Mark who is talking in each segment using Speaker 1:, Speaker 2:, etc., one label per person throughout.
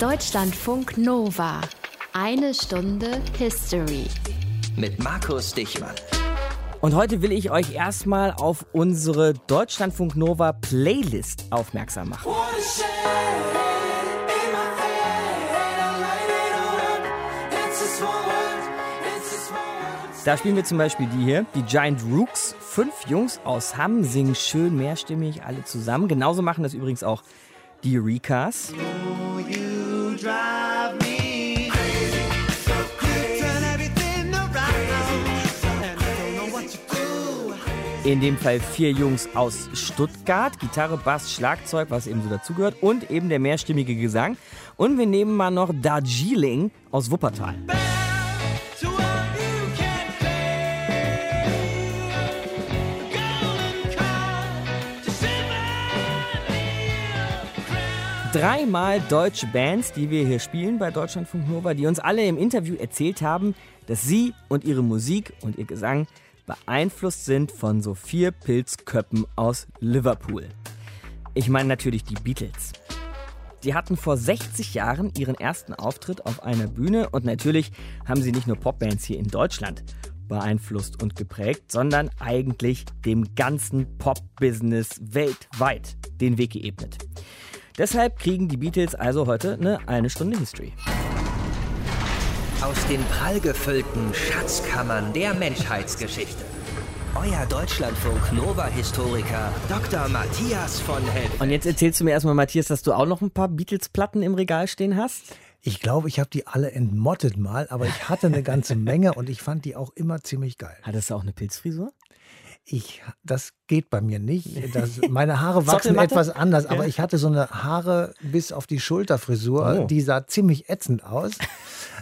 Speaker 1: Deutschlandfunk Nova. Eine Stunde History.
Speaker 2: Mit Markus Dichmann.
Speaker 3: Und heute will ich euch erstmal auf unsere Deutschlandfunk Nova Playlist aufmerksam machen. Da spielen wir zum Beispiel die hier, die Giant Rooks. Fünf Jungs aus Hamm singen schön mehrstimmig alle zusammen. Genauso machen das übrigens auch die Eurekas. In dem Fall vier Jungs aus Stuttgart, Gitarre, Bass, Schlagzeug, was eben so dazugehört und eben der mehrstimmige Gesang. Und wir nehmen mal noch Darjeeling aus Wuppertal. dreimal deutsche Bands, die wir hier spielen bei Deutschlandfunk Nova, die uns alle im Interview erzählt haben, dass sie und ihre Musik und ihr Gesang beeinflusst sind von so vier Pilzköppen aus Liverpool. Ich meine natürlich die Beatles. Die hatten vor 60 Jahren ihren ersten Auftritt auf einer Bühne und natürlich haben sie nicht nur Popbands hier in Deutschland beeinflusst und geprägt, sondern eigentlich dem ganzen Pop-Business weltweit den Weg geebnet. Deshalb kriegen die Beatles also heute eine eine Stunde History.
Speaker 2: Aus den prallgefüllten Schatzkammern der Menschheitsgeschichte. Euer Deutschlandfunk Nova-Historiker Dr. Matthias von Helm.
Speaker 3: Und jetzt erzählst du mir erstmal, Matthias, dass du auch noch ein paar Beatles-Platten im Regal stehen hast?
Speaker 4: Ich glaube, ich habe die alle entmottet mal, aber ich hatte eine ganze Menge und ich fand die auch immer ziemlich geil.
Speaker 3: Hattest du auch eine Pilzfrisur?
Speaker 4: Ich, das geht bei mir nicht. Das, meine Haare wachsen etwas anders, aber ich hatte so eine Haare bis auf die Schulterfrisur, oh. die sah ziemlich ätzend aus.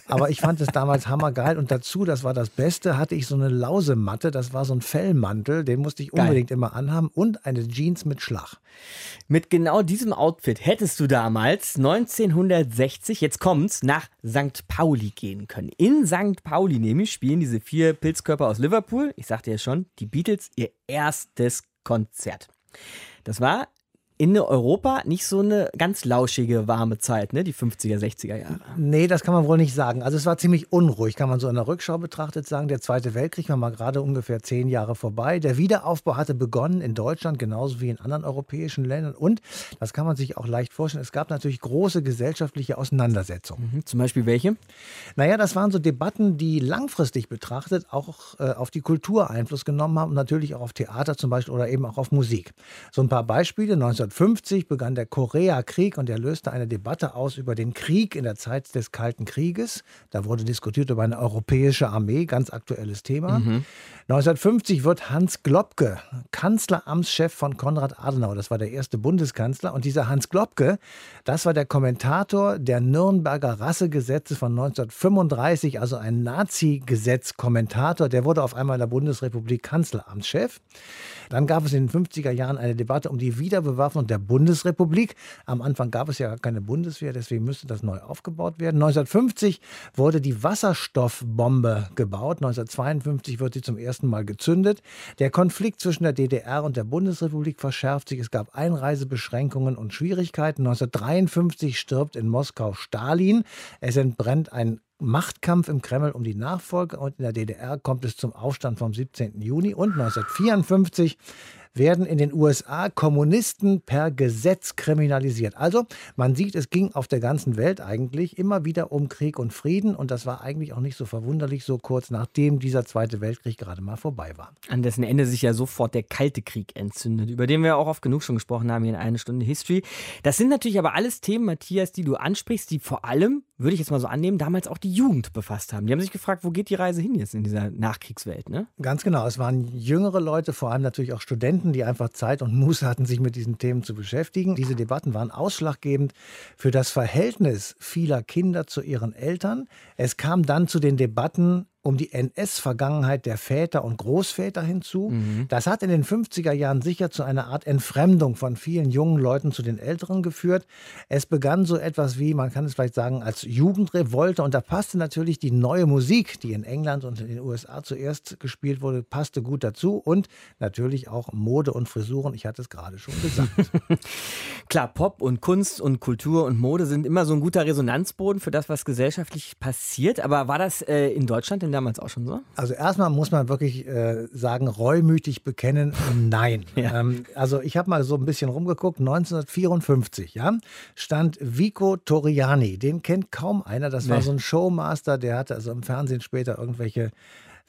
Speaker 4: Aber ich fand es damals hammergeil und dazu, das war das Beste, hatte ich so eine Lausematte, das war so ein Fellmantel, den musste ich unbedingt Geil. immer anhaben und eine Jeans mit Schlag.
Speaker 3: Mit genau diesem Outfit hättest du damals 1960, jetzt kommt's, nach St. Pauli gehen können. In St. Pauli nämlich spielen diese vier Pilzkörper aus Liverpool, ich sagte ja schon, die Beatles ihr erstes Konzert. Das war in Europa nicht so eine ganz lauschige, warme Zeit, ne? die 50er, 60er Jahre.
Speaker 4: Nee, das kann man wohl nicht sagen. Also es war ziemlich unruhig, kann man so in der Rückschau betrachtet sagen. Der Zweite Weltkrieg war mal gerade ungefähr zehn Jahre vorbei. Der Wiederaufbau hatte begonnen in Deutschland, genauso wie in anderen europäischen Ländern. Und, das kann man sich auch leicht vorstellen, es gab natürlich große gesellschaftliche Auseinandersetzungen.
Speaker 3: Mhm, zum Beispiel welche?
Speaker 4: Naja, das waren so Debatten, die langfristig betrachtet auch äh, auf die Kultur Einfluss genommen haben und natürlich auch auf Theater zum Beispiel oder eben auch auf Musik. So ein paar Beispiele. 19 1950 begann der Koreakrieg und er löste eine Debatte aus über den Krieg in der Zeit des Kalten Krieges. Da wurde diskutiert über eine europäische Armee, ganz aktuelles Thema. Mhm. 1950 wird Hans Globke Kanzleramtschef von Konrad Adenauer. Das war der erste Bundeskanzler. Und dieser Hans Globke, das war der Kommentator der Nürnberger Rassegesetze von 1935, also ein Nazi-Gesetz-Kommentator. Der wurde auf einmal in der Bundesrepublik Kanzleramtschef. Dann gab es in den 50er Jahren eine Debatte um die Wiederbewaffnung der Bundesrepublik. Am Anfang gab es ja keine Bundeswehr, deswegen müsste das neu aufgebaut werden. 1950 wurde die Wasserstoffbombe gebaut. 1952 wird sie zum ersten Mal gezündet. Der Konflikt zwischen der DDR und der Bundesrepublik verschärft sich. Es gab Einreisebeschränkungen und Schwierigkeiten. 1953 stirbt in Moskau Stalin. Es entbrennt ein Machtkampf im Kreml um die Nachfolge und in der DDR kommt es zum Aufstand vom 17. Juni und 1954 werden in den USA Kommunisten per Gesetz kriminalisiert. Also man sieht, es ging auf der ganzen Welt eigentlich immer wieder um Krieg und Frieden und das war eigentlich auch nicht so verwunderlich, so kurz nachdem dieser Zweite Weltkrieg gerade mal vorbei war.
Speaker 3: An dessen Ende sich ja sofort der Kalte Krieg entzündet, über den wir auch oft genug schon gesprochen haben hier in einer Stunde History. Das sind natürlich aber alles Themen, Matthias, die du ansprichst, die vor allem, würde ich jetzt mal so annehmen, damals auch die Jugend befasst haben. Die haben sich gefragt, wo geht die Reise hin jetzt in dieser Nachkriegswelt, ne?
Speaker 4: Ganz genau. Es waren jüngere Leute, vor allem natürlich auch Studenten, Studenten, die einfach Zeit und Muße hatten, sich mit diesen Themen zu beschäftigen. Diese Debatten waren ausschlaggebend für das Verhältnis vieler Kinder zu ihren Eltern. Es kam dann zu den Debatten um die NS-Vergangenheit der Väter und Großväter hinzu. Mhm. Das hat in den 50er Jahren sicher zu einer Art Entfremdung von vielen jungen Leuten zu den Älteren geführt. Es begann so etwas wie, man kann es vielleicht sagen, als Jugendrevolte und da passte natürlich die neue Musik, die in England und in den USA zuerst gespielt wurde, passte gut dazu und natürlich auch Mode und Frisuren, ich hatte es gerade schon gesagt.
Speaker 3: Klar, Pop und Kunst und Kultur und Mode sind immer so ein guter Resonanzboden für das, was gesellschaftlich passiert, aber war das äh, in Deutschland denn damals auch schon so?
Speaker 4: Also erstmal muss man wirklich äh, sagen, reumütig bekennen, nein. ja. ähm, also ich habe mal so ein bisschen rumgeguckt, 1954 ja, stand Vico Toriani, den kennt kaum einer, das war so ein Showmaster, der hatte also im Fernsehen später irgendwelche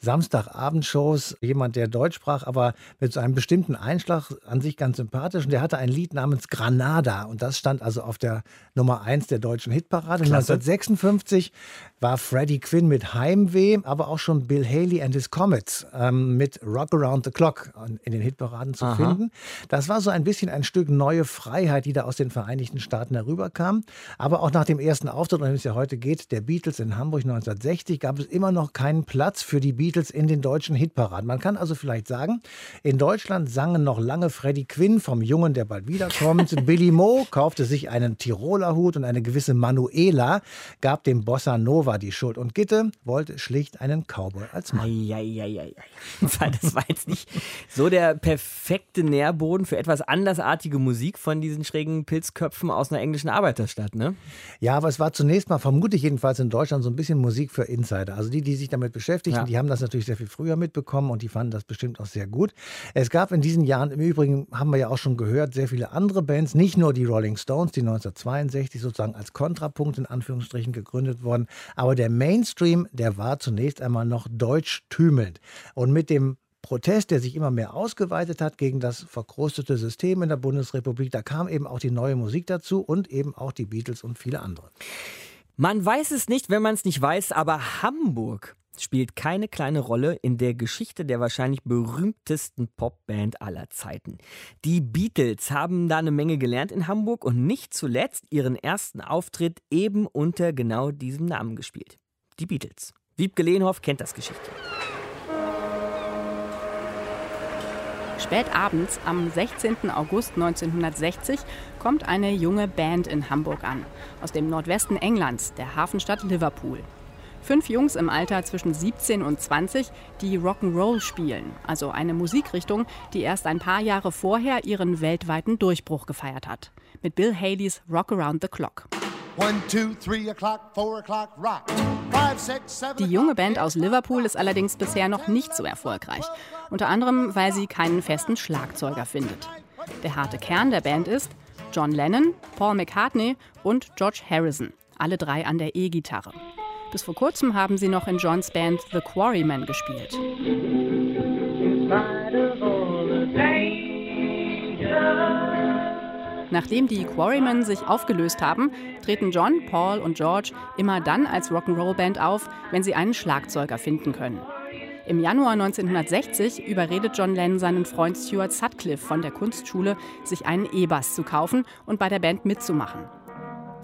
Speaker 4: Samstagabendshows, jemand, der Deutsch sprach, aber mit so einem bestimmten Einschlag an sich ganz sympathisch. Und der hatte ein Lied namens Granada. Und das stand also auf der Nummer 1 der deutschen Hitparade. Klasse. 1956 war Freddie Quinn mit Heimweh, aber auch schon Bill Haley and his Comets ähm, mit Rock Around the Clock in den Hitparaden zu Aha. finden. Das war so ein bisschen ein Stück neue Freiheit, die da aus den Vereinigten Staaten herüberkam. Aber auch nach dem ersten Auftritt, um den es ja heute geht, der Beatles in Hamburg 1960, gab es immer noch keinen Platz für die Beatles Beatles in den deutschen Hitparaden. Man kann also vielleicht sagen, in Deutschland sangen noch lange Freddie Quinn vom Jungen, der bald wiederkommt. Billy Mo kaufte sich einen Tiroler Hut und eine gewisse Manuela gab dem Bossa Nova die Schuld. Und Gitte wollte schlicht einen Cowboy als Mann.
Speaker 3: Eieieiei. Das war jetzt nicht so der perfekte Nährboden für etwas andersartige Musik von diesen schrägen Pilzköpfen aus einer englischen Arbeiterstadt, ne?
Speaker 4: Ja, aber es war zunächst mal, vermutlich jedenfalls in Deutschland, so ein bisschen Musik für Insider. Also die, die sich damit beschäftigen, ja. die haben das das natürlich sehr viel früher mitbekommen und die fanden das bestimmt auch sehr gut. Es gab in diesen Jahren im Übrigen, haben wir ja auch schon gehört, sehr viele andere Bands, nicht nur die Rolling Stones, die 1962 sozusagen als Kontrapunkt in Anführungsstrichen gegründet wurden, aber der Mainstream, der war zunächst einmal noch deutsch tümelnd. Und mit dem Protest, der sich immer mehr ausgeweitet hat gegen das verkrustete System in der Bundesrepublik. Da kam eben auch die neue Musik dazu und eben auch die Beatles und viele andere.
Speaker 3: Man weiß es nicht, wenn man es nicht weiß, aber Hamburg spielt keine kleine Rolle in der Geschichte der wahrscheinlich berühmtesten Popband aller Zeiten. Die Beatles haben da eine Menge gelernt in Hamburg und nicht zuletzt ihren ersten Auftritt eben unter genau diesem Namen gespielt. Die Beatles. Wiebke Lehnhoff kennt das Geschichtchen.
Speaker 5: Spät abends am 16. August 1960 kommt eine junge Band in Hamburg an, aus dem Nordwesten Englands, der Hafenstadt Liverpool. Fünf Jungs im Alter zwischen 17 und 20, die Rock'n'Roll spielen, also eine Musikrichtung, die erst ein paar Jahre vorher ihren weltweiten Durchbruch gefeiert hat. Mit Bill Haleys Rock Around the Clock. Die junge Band aus Liverpool ist allerdings bisher noch nicht so erfolgreich. Unter anderem, weil sie keinen festen Schlagzeuger findet. Der harte Kern der Band ist John Lennon, Paul McCartney und George Harrison, alle drei an der E-Gitarre. Bis vor kurzem haben sie noch in Johns Band The Quarrymen gespielt. Nachdem die Quarrymen sich aufgelöst haben, treten John, Paul und George immer dann als Rock'n'Roll-Band auf, wenn sie einen Schlagzeuger finden können. Im Januar 1960 überredet John Lennon seinen Freund Stuart Sutcliffe von der Kunstschule, sich einen E-Bass zu kaufen und bei der Band mitzumachen.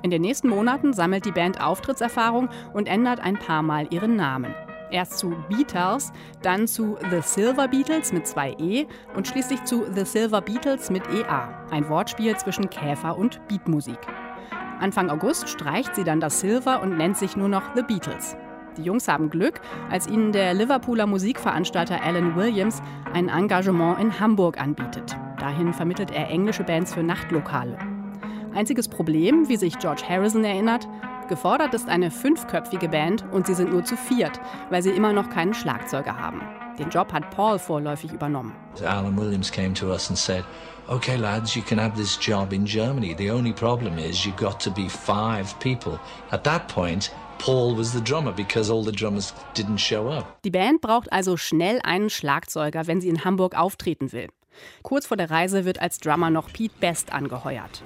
Speaker 5: In den nächsten Monaten sammelt die Band Auftrittserfahrung und ändert ein paar Mal ihren Namen. Erst zu Beatles, dann zu The Silver Beatles mit zwei E und schließlich zu The Silver Beatles mit EA, ein Wortspiel zwischen Käfer und Beatmusik. Anfang August streicht sie dann das Silver und nennt sich nur noch The Beatles. Die Jungs haben Glück, als ihnen der Liverpooler Musikveranstalter Alan Williams ein Engagement in Hamburg anbietet. Dahin vermittelt er englische Bands für Nachtlokale. Einziges Problem, wie sich George Harrison erinnert, gefordert ist eine fünfköpfige Band und sie sind nur zu viert, weil sie immer noch keinen Schlagzeuger haben. Den Job hat Paul vorläufig übernommen.
Speaker 6: Alan Williams came to us and said, "Okay lads, you can have this job in Germany. The only problem is you've got to be five people." At that point, Paul was the drummer because all the drummers didn't show up.
Speaker 5: Die Band braucht also schnell einen Schlagzeuger, wenn sie in Hamburg auftreten will. Kurz vor der Reise wird als Drummer noch Pete Best angeheuert.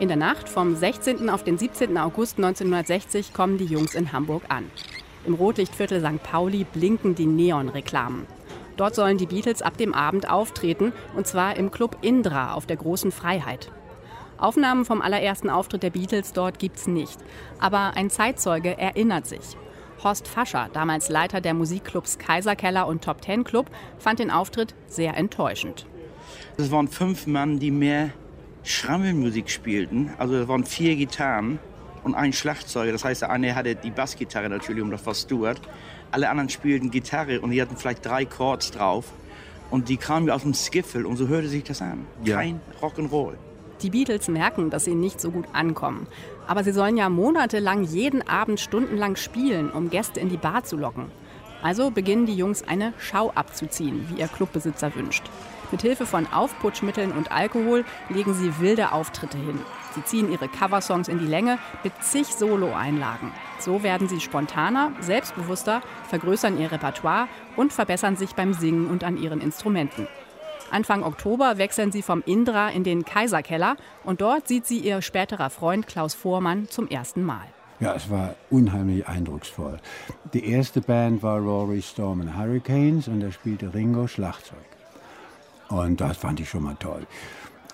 Speaker 5: In der Nacht vom 16. auf den 17. August 1960 kommen die Jungs in Hamburg an. Im Rotlichtviertel St. Pauli blinken die Neonreklamen. Dort sollen die Beatles ab dem Abend auftreten, und zwar im Club Indra auf der Großen Freiheit. Aufnahmen vom allerersten Auftritt der Beatles dort gibt's nicht, aber ein Zeitzeuge erinnert sich. Horst Fascher, damals Leiter der Musikclubs Kaiserkeller und Top Ten Club, fand den Auftritt sehr enttäuschend.
Speaker 7: Es waren fünf Mann, die mehr Schrammelmusik spielten. Also es waren vier Gitarren und ein Schlagzeuger. Das heißt, der eine hatte die Bassgitarre natürlich, um das was Stuart. Alle anderen spielten Gitarre und die hatten vielleicht drei Chords drauf. Und die kamen aus dem Skiffle und so hörte sich das an. Ja. Kein Rock'n'Roll.
Speaker 5: Die Beatles merken, dass sie nicht so gut ankommen. Aber sie sollen ja monatelang jeden Abend stundenlang spielen, um Gäste in die Bar zu locken. Also beginnen die Jungs eine Schau abzuziehen, wie ihr Clubbesitzer wünscht. Mit Hilfe von Aufputschmitteln und Alkohol legen sie wilde Auftritte hin. Sie ziehen ihre Coversongs in die Länge mit zig Solo-Einlagen. So werden sie spontaner, selbstbewusster, vergrößern ihr Repertoire und verbessern sich beim Singen und an ihren Instrumenten. Anfang Oktober wechseln sie vom Indra in den Kaiserkeller und dort sieht sie ihr späterer Freund Klaus Vormann zum ersten Mal.
Speaker 8: Ja, es war unheimlich eindrucksvoll. Die erste Band war Rory Storm and Hurricanes und da spielte Ringo Schlagzeug. Und das fand ich schon mal toll.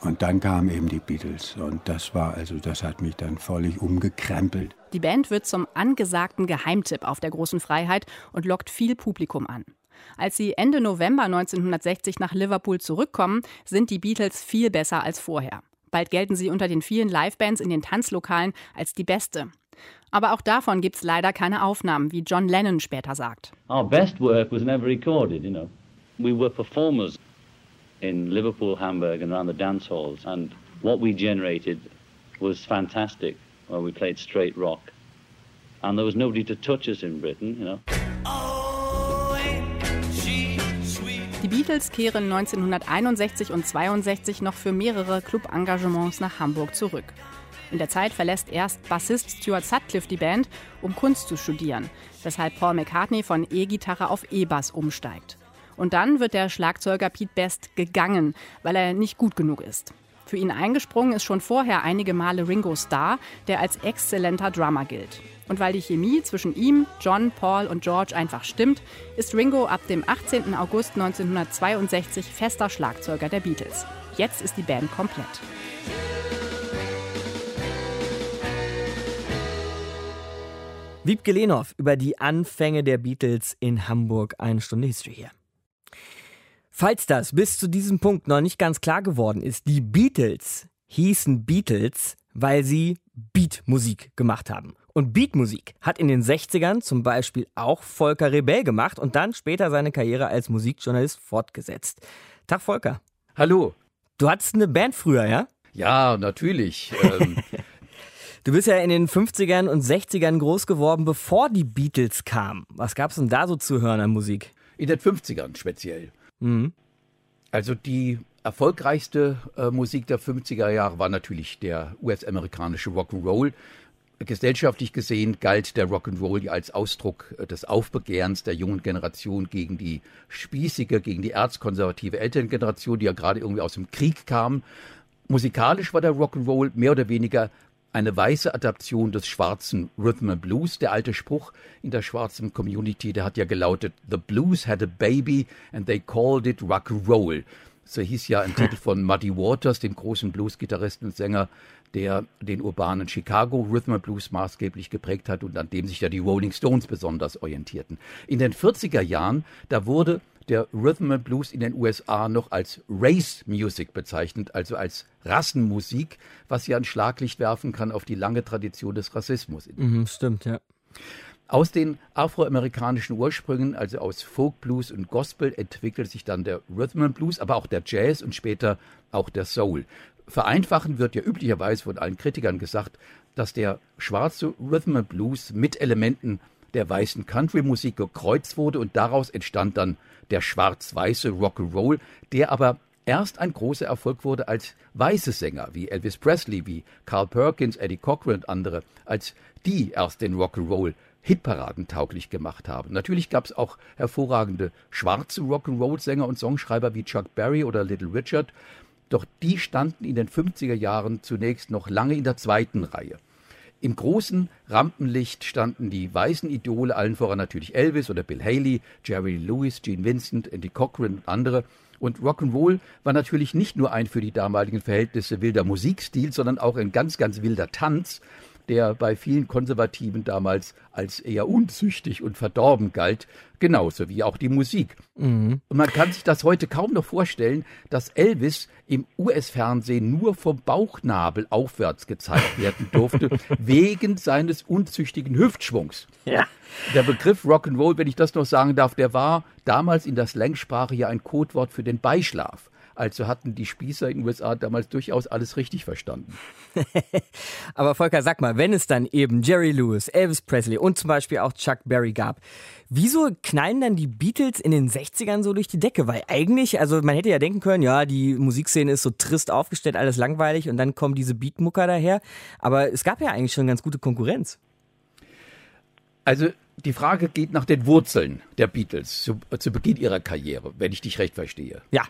Speaker 8: Und dann kamen eben die Beatles und das war also, das hat mich dann völlig umgekrempelt.
Speaker 5: Die Band wird zum angesagten Geheimtipp auf der großen Freiheit und lockt viel Publikum an. Als sie Ende November 1960 nach Liverpool zurückkommen, sind die Beatles viel besser als vorher. Bald gelten sie unter den vielen Livebands in den Tanzlokalen als die beste. Aber auch davon gibt es leider keine Aufnahmen, wie John Lennon später sagt.
Speaker 9: Our best work was never recorded, you know. We were performers in Liverpool, Hamburg, and around the dance halls. And what we generated was fantastic. Well, we played straight rock, and there was nobody to touch us in Britain, you know.
Speaker 5: Die Beatles kehren 1961 und 62 noch für mehrere Club-Engagements nach Hamburg zurück. In der Zeit verlässt erst Bassist Stuart Sutcliffe die Band, um Kunst zu studieren, weshalb Paul McCartney von E-Gitarre auf E-Bass umsteigt. Und dann wird der Schlagzeuger Pete Best gegangen, weil er nicht gut genug ist. Für ihn eingesprungen ist schon vorher einige Male Ringo Starr, der als exzellenter Drummer gilt. Und weil die Chemie zwischen ihm, John, Paul und George einfach stimmt, ist Ringo ab dem 18. August 1962 fester Schlagzeuger der Beatles. Jetzt ist die Band komplett.
Speaker 3: Wiebke Lenhoff über die Anfänge der Beatles in Hamburg. Eine Stunde History hier. Falls das bis zu diesem Punkt noch nicht ganz klar geworden ist, die Beatles hießen Beatles, weil sie Beatmusik gemacht haben. Und Beatmusik hat in den 60ern zum Beispiel auch Volker Rebell gemacht und dann später seine Karriere als Musikjournalist fortgesetzt. Tag Volker.
Speaker 10: Hallo.
Speaker 3: Du hattest eine Band früher, ja?
Speaker 10: Ja, natürlich. Ähm.
Speaker 3: du bist ja in den 50ern und 60ern groß geworden, bevor die Beatles kamen. Was gab es denn da so zu hören an Musik?
Speaker 10: In den 50ern speziell. Mhm. Also die erfolgreichste äh, Musik der 50er Jahre war natürlich der US-amerikanische Rock'n'Roll. Gesellschaftlich gesehen galt der Rock'n'Roll als Ausdruck äh, des Aufbegehrens der jungen Generation gegen die spießige, gegen die erzkonservative Elterngeneration, die ja gerade irgendwie aus dem Krieg kam. Musikalisch war der Rock'n'Roll mehr oder weniger eine weiße Adaption des schwarzen Rhythm and Blues. Der alte Spruch in der schwarzen Community, der hat ja gelautet, The Blues had a baby and they called it rock roll. So hieß ja ein Titel von Muddy Waters, dem großen Blues-Gitarristen und Sänger, der den urbanen Chicago Rhythm and Blues maßgeblich geprägt hat und an dem sich ja die Rolling Stones besonders orientierten. In den 40er Jahren, da wurde der Rhythm and Blues in den USA noch als Race Music bezeichnet, also als Rassenmusik, was ja ein Schlaglicht werfen kann auf die lange Tradition des Rassismus.
Speaker 3: Mhm, stimmt, ja.
Speaker 10: Aus den afroamerikanischen Ursprüngen, also aus Folk Blues und Gospel, entwickelt sich dann der Rhythm and Blues, aber auch der Jazz und später auch der Soul. Vereinfachen wird ja üblicherweise von allen Kritikern gesagt, dass der schwarze Rhythm and Blues mit Elementen der weißen Country-Musik gekreuzt wurde und daraus entstand dann der schwarz-weiße Rock'n'Roll, der aber erst ein großer Erfolg wurde als weiße Sänger wie Elvis Presley, wie Carl Perkins, Eddie Cochran und andere, als die erst den Rock'n'Roll Hitparaden tauglich gemacht haben. Natürlich gab es auch hervorragende schwarze Rock'n'Roll-Sänger und Songschreiber wie Chuck Berry oder Little Richard, doch die standen in den 50er Jahren zunächst noch lange in der zweiten Reihe. Im großen Rampenlicht standen die weißen Idole, allen voran natürlich Elvis oder Bill Haley, Jerry Lewis, Gene Vincent, Andy Cochran und andere. Und Rock'n'Roll war natürlich nicht nur ein für die damaligen Verhältnisse wilder Musikstil, sondern auch ein ganz, ganz wilder Tanz. Der bei vielen Konservativen damals als eher unzüchtig und verdorben galt, genauso wie auch die Musik. Mhm. Und man kann sich das heute kaum noch vorstellen, dass Elvis im US-Fernsehen nur vom Bauchnabel aufwärts gezeigt werden durfte, wegen seines unzüchtigen Hüftschwungs. Ja. Der Begriff Rock'n'Roll, wenn ich das noch sagen darf, der war damals in der Slangsprache ja ein Codewort für den Beischlaf. Also hatten die Spießer in den USA damals durchaus alles richtig verstanden.
Speaker 3: Aber Volker, sag mal, wenn es dann eben Jerry Lewis, Elvis Presley und zum Beispiel auch Chuck Berry gab, wieso knallen dann die Beatles in den 60ern so durch die Decke? Weil eigentlich, also man hätte ja denken können, ja, die Musikszene ist so trist aufgestellt, alles langweilig und dann kommen diese Beatmucker daher. Aber es gab ja eigentlich schon ganz gute Konkurrenz.
Speaker 10: Also die Frage geht nach den Wurzeln der Beatles zu, zu Beginn ihrer Karriere, wenn ich dich recht verstehe.
Speaker 3: Ja.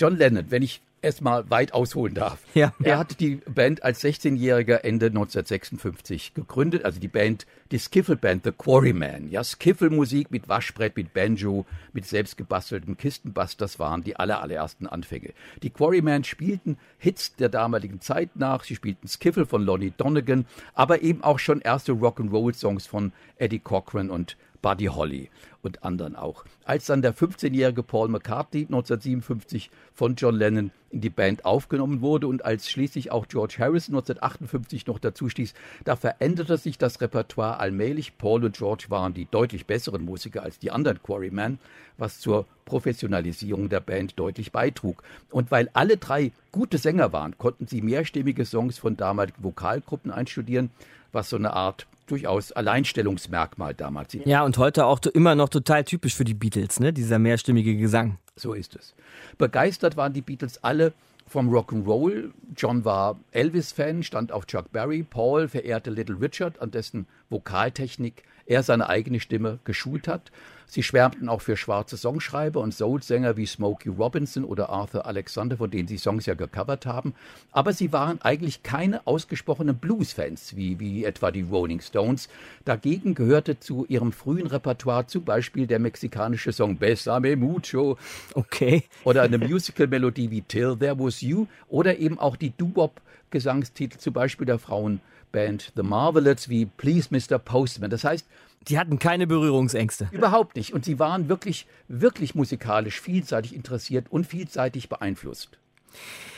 Speaker 10: John Lennon, wenn ich erstmal weit ausholen darf. Ja, er hat die Band als 16-Jähriger Ende 1956 gegründet, also die Band, die Skiffle-Band The Quarryman. Ja, Skiffle-Musik mit Waschbrett, mit Banjo, mit selbstgebasteltem Kistenbass, das waren die aller, allerersten Anfänge. Die Quarryman spielten Hits der damaligen Zeit nach, sie spielten Skiffle von Lonnie Donegan, aber eben auch schon erste Rock'n'Roll-Songs von Eddie Cochran und Buddy Holly und anderen auch. Als dann der 15-jährige Paul McCartney 1957 von John Lennon in die Band aufgenommen wurde und als schließlich auch George Harrison 1958 noch dazu stieß, da veränderte sich das Repertoire allmählich. Paul und George waren die deutlich besseren Musiker als die anderen Quarrymen, was zur Professionalisierung der Band deutlich beitrug. Und weil alle drei gute Sänger waren, konnten sie mehrstimmige Songs von damaligen Vokalgruppen einstudieren, was so eine Art durchaus Alleinstellungsmerkmal damals.
Speaker 3: Ja, und heute auch immer noch total typisch für die Beatles, ne? dieser mehrstimmige Gesang.
Speaker 10: So ist es. Begeistert waren die Beatles alle vom Rock'n'Roll. John war Elvis-Fan, stand auf Chuck Berry. Paul verehrte Little Richard, an dessen Vokaltechnik er seine eigene Stimme geschult hat. Sie schwärmten auch für schwarze Songschreiber und Soul-Sänger wie Smokey Robinson oder Arthur Alexander, von denen sie Songs ja gecovert haben. Aber sie waren eigentlich keine ausgesprochenen Blues-Fans, wie, wie etwa die Rolling Stones. Dagegen gehörte zu ihrem frühen Repertoire zum Beispiel der mexikanische Song Besame Mucho.
Speaker 3: Okay.
Speaker 10: Oder eine Musical-Melodie wie Till There Was You. Oder eben auch die Doo-Wop-Gesangstitel, zum Beispiel der Frauenband The Marvelettes wie Please Mr. Postman. Das heißt,
Speaker 3: die hatten keine Berührungsängste.
Speaker 10: Überhaupt nicht. Und sie waren wirklich, wirklich musikalisch vielseitig interessiert und vielseitig beeinflusst.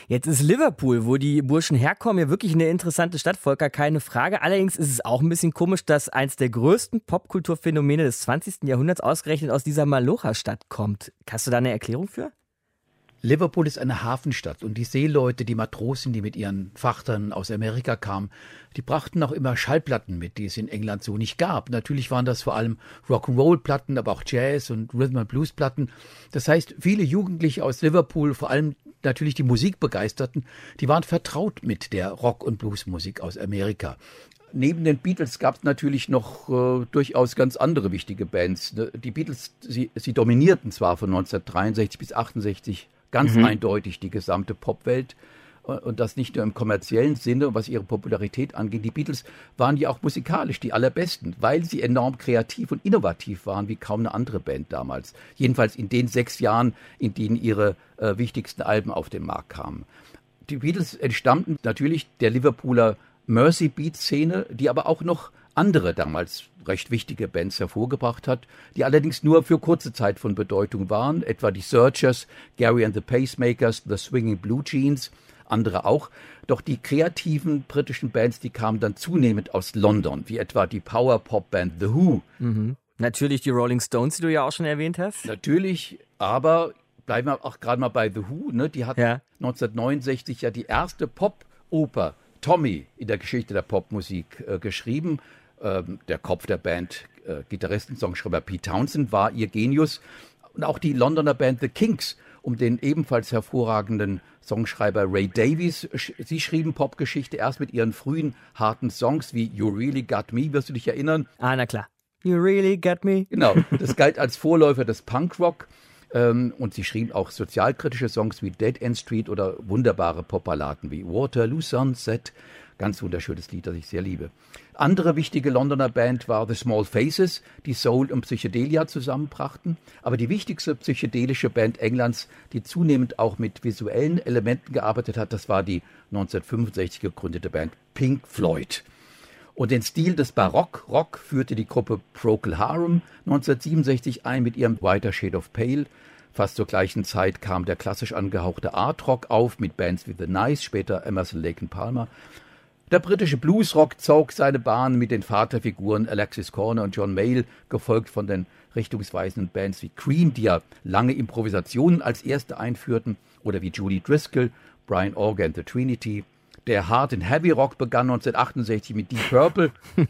Speaker 3: Jetzt ist Liverpool, wo die Burschen herkommen, ja wirklich eine interessante Stadt, Volker, keine Frage. Allerdings ist es auch ein bisschen komisch, dass eins der größten Popkulturphänomene des 20. Jahrhunderts ausgerechnet aus dieser Malocha-Stadt kommt. Hast du da eine Erklärung für?
Speaker 10: Liverpool ist eine Hafenstadt und die Seeleute, die Matrosen, die mit ihren Frachtern aus Amerika kamen, die brachten auch immer Schallplatten mit, die es in England so nicht gab. Natürlich waren das vor allem Rock'n'Roll-Platten, aber auch Jazz- und Rhythm-and-Blues-Platten. Das heißt, viele Jugendliche aus Liverpool, vor allem natürlich die Musikbegeisterten, die waren vertraut mit der Rock- und Bluesmusik aus Amerika neben den Beatles gab es natürlich noch äh, durchaus ganz andere wichtige Bands. Ne, die Beatles, sie, sie dominierten zwar von 1963 bis 68 ganz mhm. eindeutig die gesamte Popwelt. Und das nicht nur im kommerziellen Sinne, was ihre Popularität angeht. Die Beatles waren ja auch musikalisch die allerbesten, weil sie enorm kreativ und innovativ waren, wie kaum eine andere Band damals. Jedenfalls in den sechs Jahren, in denen ihre äh, wichtigsten Alben auf den Markt kamen. Die Beatles entstammten natürlich der Liverpooler Mercy Beat Szene, die aber auch noch andere damals recht wichtige Bands hervorgebracht hat, die allerdings nur für kurze Zeit von Bedeutung waren, etwa die Searchers, Gary and the Pacemakers, The Swinging Blue Jeans, andere auch. Doch die kreativen britischen Bands, die kamen dann zunehmend aus London, wie etwa die Power-Pop-Band The Who.
Speaker 3: Mhm. Natürlich die Rolling Stones, die du ja auch schon erwähnt hast.
Speaker 10: Natürlich, aber bleiben wir auch gerade mal bei The Who. Ne? Die hat ja. 1969 ja die erste Pop-Oper Tommy in der Geschichte der Popmusik äh, geschrieben. Ähm, der Kopf der Band, äh, Gitarrist und Songschreiber Pete Townsend, war ihr Genius. Und auch die Londoner Band The Kinks um den ebenfalls hervorragenden Songschreiber Ray Davies. Sie schrieben Popgeschichte erst mit ihren frühen harten Songs wie You Really Got Me, wirst du dich erinnern?
Speaker 3: Ah, na klar. You Really Got Me.
Speaker 10: Genau, das galt als Vorläufer des Punkrock. Ähm, und sie schrieben auch sozialkritische Songs wie Dead End Street oder wunderbare Popballaden wie Waterloo Sunset. Ganz wunderschönes Lied, das ich sehr liebe. Andere wichtige Londoner Band war The Small Faces, die Soul und Psychedelia zusammenbrachten. Aber die wichtigste psychedelische Band Englands, die zunehmend auch mit visuellen Elementen gearbeitet hat, das war die 1965 gegründete Band Pink Floyd. Und den Stil des Barock-Rock führte die Gruppe Procol Harum 1967 ein mit ihrem Whiter Shade of Pale. Fast zur gleichen Zeit kam der klassisch angehauchte Art-Rock auf mit Bands wie The Nice, später Emerson Lake Palmer. Der britische Bluesrock zog seine Bahn mit den Vaterfiguren Alexis Corner und John Mayall, gefolgt von den richtungsweisenden Bands wie Cream, die ja lange Improvisationen als erste einführten, oder wie Julie Driscoll, Brian Organ, The Trinity, der Hard and Heavy Rock begann 1968 mit Deep Purple.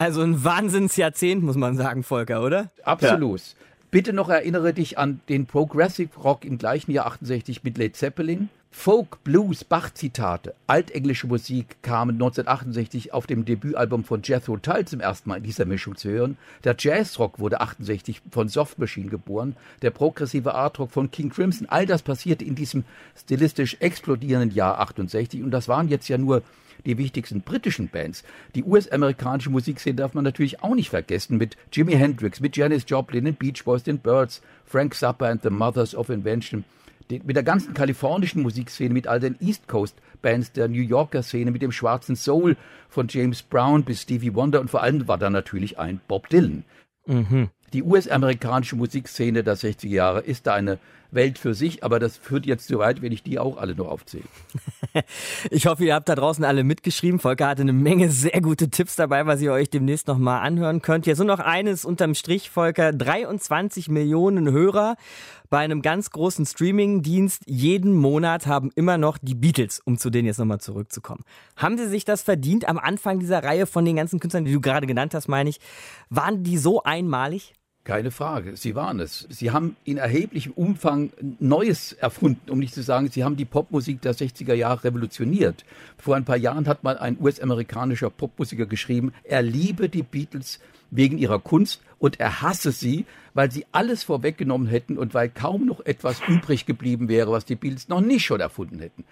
Speaker 3: Also ein Wahnsinnsjahrzehnt, muss man sagen, Volker, oder?
Speaker 10: Absolut. Ja. Bitte noch erinnere dich an den Progressive Rock im gleichen Jahr 68 mit Led Zeppelin. Folk, Blues, Bach-Zitate, altenglische Musik kamen 1968 auf dem Debütalbum von Jethro Tull zum ersten Mal in dieser Mischung zu hören. Der Jazzrock wurde 68 von Soft Machine geboren, der progressive Artrock von King Crimson. All das passierte in diesem stilistisch explodierenden Jahr 68 und das waren jetzt ja nur die wichtigsten britischen Bands. Die US-amerikanische Musikszene darf man natürlich auch nicht vergessen mit Jimi Hendrix, mit Janis Joplin, den Beach Boys, den Birds, Frank Zappa and the Mothers of Invention mit der ganzen kalifornischen Musikszene, mit all den East Coast Bands der New Yorker Szene, mit dem schwarzen Soul von James Brown bis Stevie Wonder und vor allem war da natürlich ein Bob Dylan. Mhm. Die US-amerikanische Musikszene der 60er Jahre ist da eine Welt für sich, aber das führt jetzt zu weit, wenn ich die auch alle noch aufzähle.
Speaker 3: ich hoffe, ihr habt da draußen alle mitgeschrieben. Volker hatte eine Menge sehr gute Tipps dabei, was ihr euch demnächst nochmal anhören könnt. Jetzt nur noch eines unterm Strich, Volker. 23 Millionen Hörer bei einem ganz großen Streaming-Dienst jeden Monat haben immer noch die Beatles, um zu denen jetzt nochmal zurückzukommen. Haben sie sich das verdient am Anfang dieser Reihe von den ganzen Künstlern, die du gerade genannt hast, meine ich? Waren die so einmalig?
Speaker 10: Keine Frage, sie waren es. Sie haben in erheblichem Umfang Neues erfunden, um nicht zu sagen, sie haben die Popmusik der 60er Jahre revolutioniert. Vor ein paar Jahren hat mal ein US-amerikanischer Popmusiker geschrieben, er liebe die Beatles wegen ihrer Kunst und er hasse sie, weil sie alles vorweggenommen hätten und weil kaum noch etwas übrig geblieben wäre, was die Beatles noch nicht schon erfunden hätten.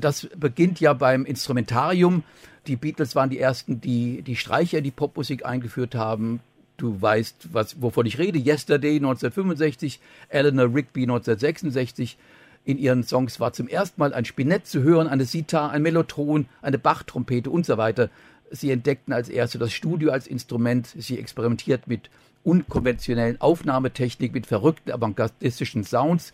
Speaker 10: Das beginnt ja beim Instrumentarium. Die Beatles waren die ersten, die die Streicher in die Popmusik eingeführt haben. Du weißt, was, wovon ich rede. Yesterday 1965, Eleanor Rigby 1966. In ihren Songs war zum ersten Mal ein Spinett zu hören, eine Sitar, ein Mellotron, eine Bachtrompete und so weiter. Sie entdeckten als erste das Studio als Instrument. Sie experimentiert mit unkonventionellen Aufnahmetechnik, mit verrückten avantgardistischen Sounds.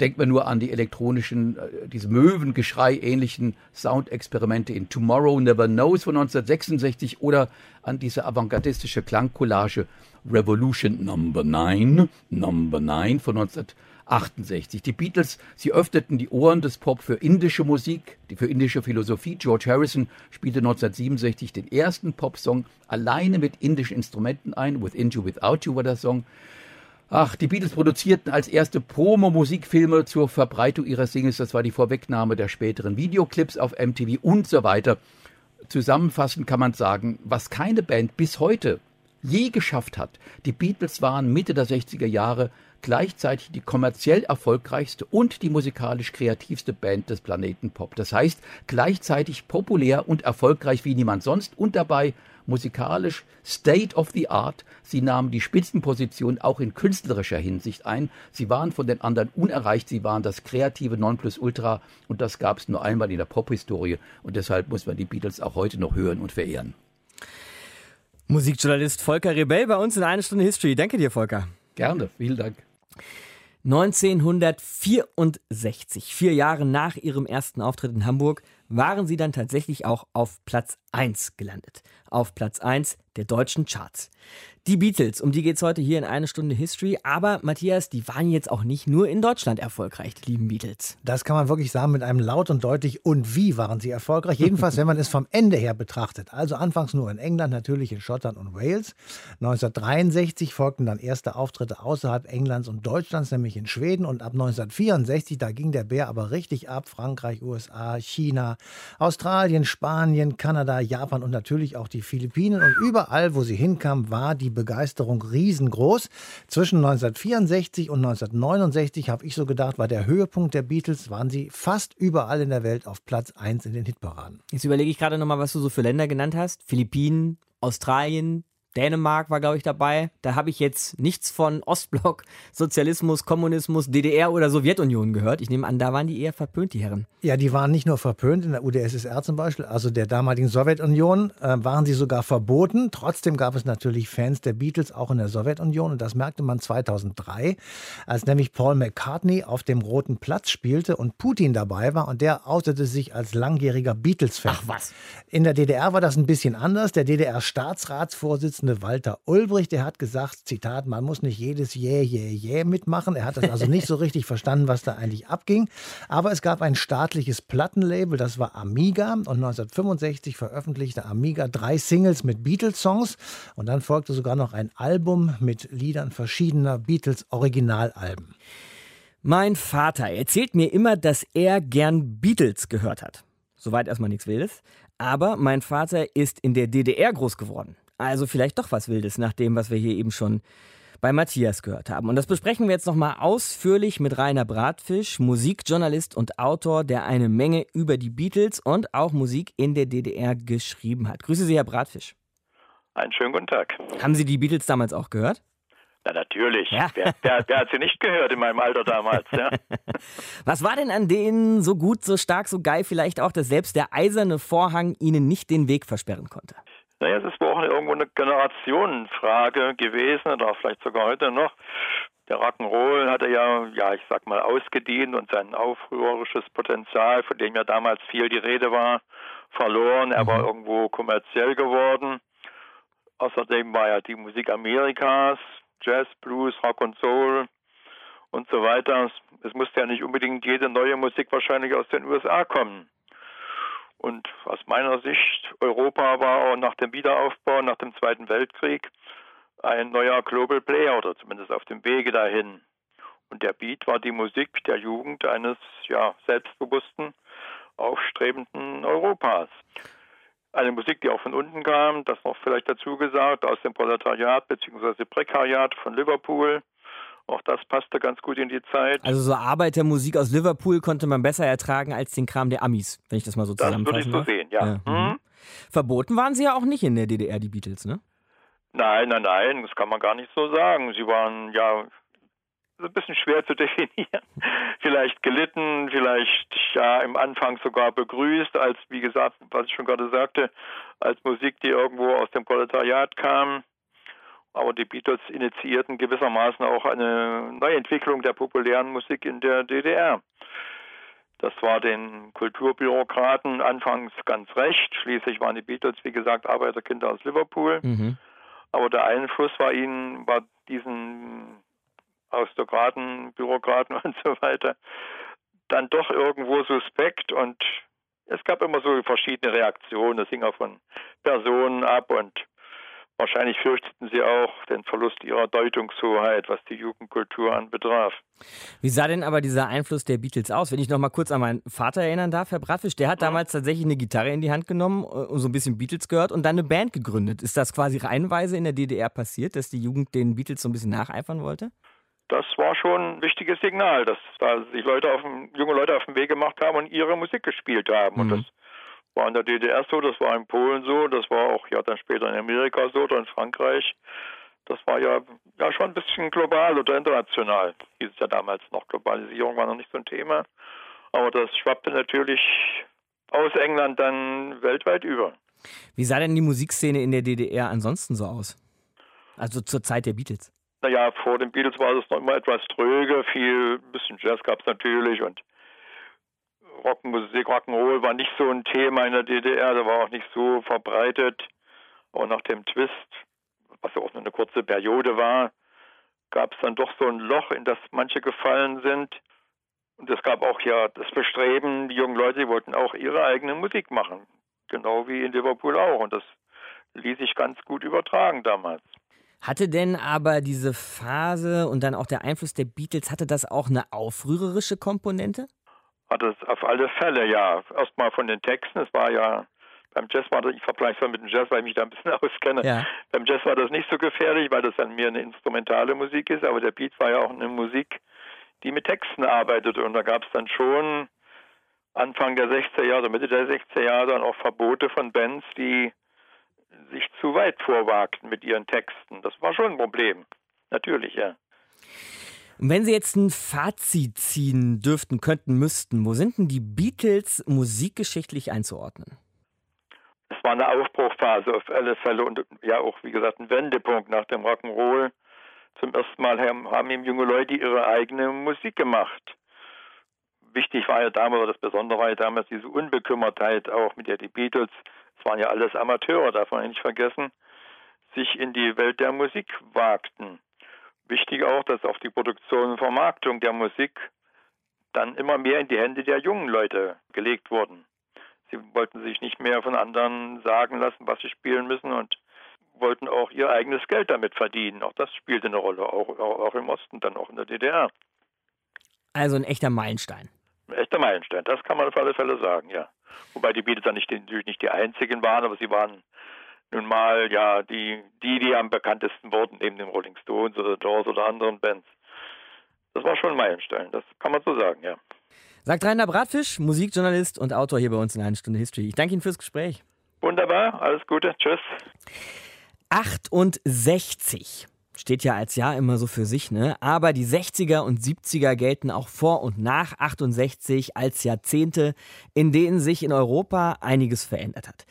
Speaker 10: Denkt man nur an die elektronischen, äh, diese Möwengeschrei ähnlichen Soundexperimente in Tomorrow Never Knows von 1966 oder an diese avantgardistische Klangcollage Revolution Number 9, Number 9 von 1968. Die Beatles, sie öffneten die Ohren des Pop für indische Musik, für indische Philosophie. George Harrison spielte 1967 den ersten Popsong alleine mit indischen Instrumenten ein. Within You, Without You war der Song. Ach, die Beatles produzierten als erste Promo-Musikfilme zur Verbreitung ihrer Singles. Das war die Vorwegnahme der späteren Videoclips auf MTV und so weiter. Zusammenfassend kann man sagen, was keine Band bis heute je geschafft hat. Die Beatles waren Mitte der 60er Jahre gleichzeitig die kommerziell erfolgreichste und die musikalisch kreativste Band des Planeten Pop. Das heißt, gleichzeitig populär und erfolgreich wie niemand sonst und dabei musikalisch State of the Art. Sie nahmen die Spitzenposition auch in künstlerischer Hinsicht ein. Sie waren von den anderen unerreicht. Sie waren das kreative Nonplusultra und das gab es nur einmal in der Pophistorie und deshalb muss man die Beatles auch heute noch hören und verehren.
Speaker 3: Musikjournalist Volker Rebell bei uns in eine Stunde History. Danke dir, Volker.
Speaker 10: Gerne, vielen Dank.
Speaker 3: 1964, vier Jahre nach ihrem ersten Auftritt in Hamburg, waren sie dann tatsächlich auch auf Platz 1 gelandet. Auf Platz 1 der deutschen Charts. Die Beatles, um die geht es heute hier in eine Stunde History. Aber Matthias, die waren jetzt auch nicht nur in Deutschland erfolgreich, die lieben Beatles.
Speaker 4: Das kann man wirklich sagen mit einem laut und deutlich und wie waren sie erfolgreich. Jedenfalls, wenn man es vom Ende her betrachtet. Also anfangs nur in England, natürlich in Schottland und Wales. 1963 folgten dann erste Auftritte außerhalb Englands und Deutschlands, nämlich in Schweden. Und ab 1964, da ging der Bär aber richtig ab. Frankreich, USA, China, Australien, Spanien, Kanada, Japan und natürlich auch die Philippinen. Und überall, wo sie hinkamen, war die Begeisterung riesengroß. Zwischen 1964 und 1969 habe ich so gedacht, war der Höhepunkt der Beatles, waren sie fast überall in der Welt auf Platz 1 in den Hitparaden.
Speaker 3: Jetzt überlege ich gerade nochmal, was du so für Länder genannt hast. Philippinen, Australien, Dänemark war, glaube ich, dabei. Da habe ich jetzt nichts von Ostblock, Sozialismus, Kommunismus, DDR oder Sowjetunion gehört. Ich nehme an, da waren die eher verpönt, die Herren.
Speaker 4: Ja, die waren nicht nur verpönt in der UdSSR zum Beispiel, also der damaligen Sowjetunion, äh, waren sie sogar verboten. Trotzdem gab es natürlich Fans der Beatles auch in der Sowjetunion und das merkte man 2003, als nämlich Paul McCartney auf dem Roten Platz spielte und Putin dabei war und der outete sich als langjähriger Beatles-Fan.
Speaker 3: Ach was.
Speaker 4: In der DDR war das ein bisschen anders. Der DDR-Staatsratsvorsitzende Walter Ulbricht, der hat gesagt, Zitat, man muss nicht jedes Yeah, yeah, yeah mitmachen. Er hat das also nicht so richtig verstanden, was da eigentlich abging. Aber es gab ein staatliches Plattenlabel, das war Amiga. Und 1965 veröffentlichte Amiga drei Singles mit Beatles-Songs. Und dann folgte sogar noch ein Album mit Liedern verschiedener Beatles-Originalalben.
Speaker 3: Mein Vater erzählt mir immer, dass er gern Beatles gehört hat. Soweit erstmal nichts Wildes. Aber mein Vater ist in der DDR groß geworden. Also vielleicht doch was Wildes nach dem, was wir hier eben schon bei Matthias gehört haben. Und das besprechen wir jetzt nochmal ausführlich mit Rainer Bratfisch, Musikjournalist und Autor, der eine Menge über die Beatles und auch Musik in der DDR geschrieben hat. Grüße Sie, Herr Bratfisch.
Speaker 11: Einen schönen guten Tag.
Speaker 3: Haben Sie die Beatles damals auch gehört?
Speaker 11: Na natürlich.
Speaker 3: Ja.
Speaker 11: Wer, wer, wer hat sie nicht gehört in meinem Alter damals? Ja?
Speaker 3: Was war denn an denen so gut, so stark, so geil vielleicht auch, dass selbst der eiserne Vorhang Ihnen nicht den Weg versperren konnte?
Speaker 11: Naja, es ist wohl auch irgendwo eine Generationenfrage gewesen oder vielleicht sogar heute noch. Der Rock'n'Roll hatte ja, ja, ich sag mal, ausgedient und sein aufrührerisches Potenzial, von dem ja damals viel die Rede war, verloren. Er war irgendwo kommerziell geworden. Außerdem war ja die Musik Amerikas, Jazz, Blues, Rock und Soul und so weiter. Es musste ja nicht unbedingt jede neue Musik wahrscheinlich aus den USA kommen. Und aus meiner Sicht, Europa war auch nach dem Wiederaufbau, nach dem Zweiten Weltkrieg, ein neuer Global Player oder zumindest auf dem Wege dahin. Und der Beat war die Musik der Jugend eines ja, selbstbewussten, aufstrebenden Europas. Eine Musik, die auch von unten kam, das noch vielleicht dazu gesagt, aus dem Proletariat bzw. Prekariat von Liverpool. Auch das passte ganz gut in die Zeit.
Speaker 3: Also so Arbeitermusik aus Liverpool konnte man besser ertragen als den Kram der Amis, wenn ich das mal so
Speaker 11: Das würde ich so
Speaker 3: darf.
Speaker 11: sehen, ja.
Speaker 3: mhm.
Speaker 11: Mhm.
Speaker 3: Verboten waren sie ja auch nicht in der DDR, die Beatles, ne?
Speaker 11: Nein, nein, nein, das kann man gar nicht so sagen. Sie waren ja ein bisschen schwer zu definieren. vielleicht gelitten, vielleicht ja im Anfang sogar begrüßt, als, wie gesagt, was ich schon gerade sagte, als Musik, die irgendwo aus dem Proletariat kam. Aber die Beatles initiierten gewissermaßen auch eine Neuentwicklung der populären Musik in der DDR. Das war den Kulturbürokraten anfangs ganz recht. Schließlich waren die Beatles, wie gesagt, Arbeiterkinder aus Liverpool.
Speaker 3: Mhm.
Speaker 11: Aber der Einfluss war ihnen, war diesen Aristokraten, Bürokraten und so weiter, dann doch irgendwo suspekt und es gab immer so verschiedene Reaktionen. Das hing auch von Personen ab und wahrscheinlich fürchteten sie auch den Verlust ihrer Deutungshoheit, was die Jugendkultur anbetraf.
Speaker 3: Wie sah denn aber dieser Einfluss der Beatles aus? Wenn ich noch mal kurz an meinen Vater erinnern darf, Herr Bratfisch, der hat damals tatsächlich eine Gitarre in die Hand genommen äh, und so ein bisschen Beatles gehört und dann eine Band gegründet. Ist das quasi reihenweise in der DDR passiert, dass die Jugend den Beatles so ein bisschen nacheifern wollte?
Speaker 11: Das war schon ein wichtiges Signal, dass da sich Leute auf dem, junge Leute auf den Weg gemacht haben und ihre Musik gespielt haben. Und
Speaker 3: Mhm.
Speaker 11: das war in der DDR so, das war in Polen so, das war auch ja dann später in Amerika so oder in Frankreich. Das war ja, ja schon ein bisschen global oder international. Hieß es ja damals noch. Globalisierung war noch nicht so ein Thema. Aber das schwappte natürlich aus England dann weltweit über.
Speaker 3: Wie sah denn die Musikszene in der DDR ansonsten so aus? Also zur Zeit der Beatles.
Speaker 11: Naja, vor den Beatles war es noch immer etwas tröge, viel, ein bisschen Jazz gab es natürlich und Rockmusik, Rock'n'Roll war nicht so ein Thema in der DDR, der war auch nicht so verbreitet. Aber nach dem Twist, was ja auch nur eine kurze Periode war, gab es dann doch so ein Loch, in das manche gefallen sind. Und es gab auch ja das Bestreben, die jungen Leute die wollten auch ihre eigene Musik machen. Genau wie in Liverpool auch. Und das ließ sich ganz gut übertragen damals.
Speaker 3: Hatte denn aber diese Phase und dann auch der Einfluss der Beatles, hatte das auch eine aufrührerische Komponente?
Speaker 11: Hat es auf alle Fälle, ja. Erstmal von den Texten. Es war ja, beim Jazz war das, ich vergleiche es mal mit dem Jazz, weil ich mich da ein bisschen auskenne.
Speaker 3: Ja.
Speaker 11: Beim Jazz war das nicht so gefährlich, weil das dann mehr eine instrumentale Musik ist, aber der Beat war ja auch eine Musik, die mit Texten arbeitet. Und da gab es dann schon Anfang der 60er Jahre, Mitte der 60er Jahre dann auch Verbote von Bands, die sich zu weit vorwagten mit ihren Texten. Das war schon ein Problem. Natürlich, ja.
Speaker 3: Und wenn Sie jetzt ein Fazit ziehen dürften, könnten, müssten, wo sind denn die Beatles musikgeschichtlich einzuordnen?
Speaker 11: Es war eine Aufbruchphase auf alle Fälle und ja auch, wie gesagt, ein Wendepunkt nach dem Rock'n'Roll. Zum ersten Mal haben, haben eben junge Leute ihre eigene Musik gemacht. Wichtig war ja damals, oder das Besondere war ja damals diese Unbekümmertheit auch, mit der die Beatles, es waren ja alles Amateure, darf man nicht vergessen, sich in die Welt der Musik wagten. Wichtig auch, dass auch die Produktion und Vermarktung der Musik dann immer mehr in die Hände der jungen Leute gelegt wurden. Sie wollten sich nicht mehr von anderen sagen lassen, was sie spielen müssen und wollten auch ihr eigenes Geld damit verdienen. Auch das spielte eine Rolle, auch, auch, auch im Osten, dann auch in der DDR.
Speaker 3: Also ein echter Meilenstein.
Speaker 11: Ein echter Meilenstein, das kann man auf alle Fälle sagen, ja. Wobei die Beatles dann nicht, natürlich nicht die einzigen waren, aber sie waren nun mal ja die, die, die am bekanntesten wurden, neben den Rolling Stones oder Doors oder anderen Bands. Das war schon ein Meilenstein, das kann man so sagen, ja.
Speaker 3: Sagt Rainer Bratfisch, Musikjournalist und Autor hier bei uns in einer Stunde History. Ich danke Ihnen fürs Gespräch.
Speaker 11: Wunderbar, alles Gute, tschüss.
Speaker 3: 68 steht ja als Jahr immer so für sich, ne? Aber die 60er und 70er gelten auch vor und nach 68 als Jahrzehnte, in denen sich in Europa einiges verändert hat.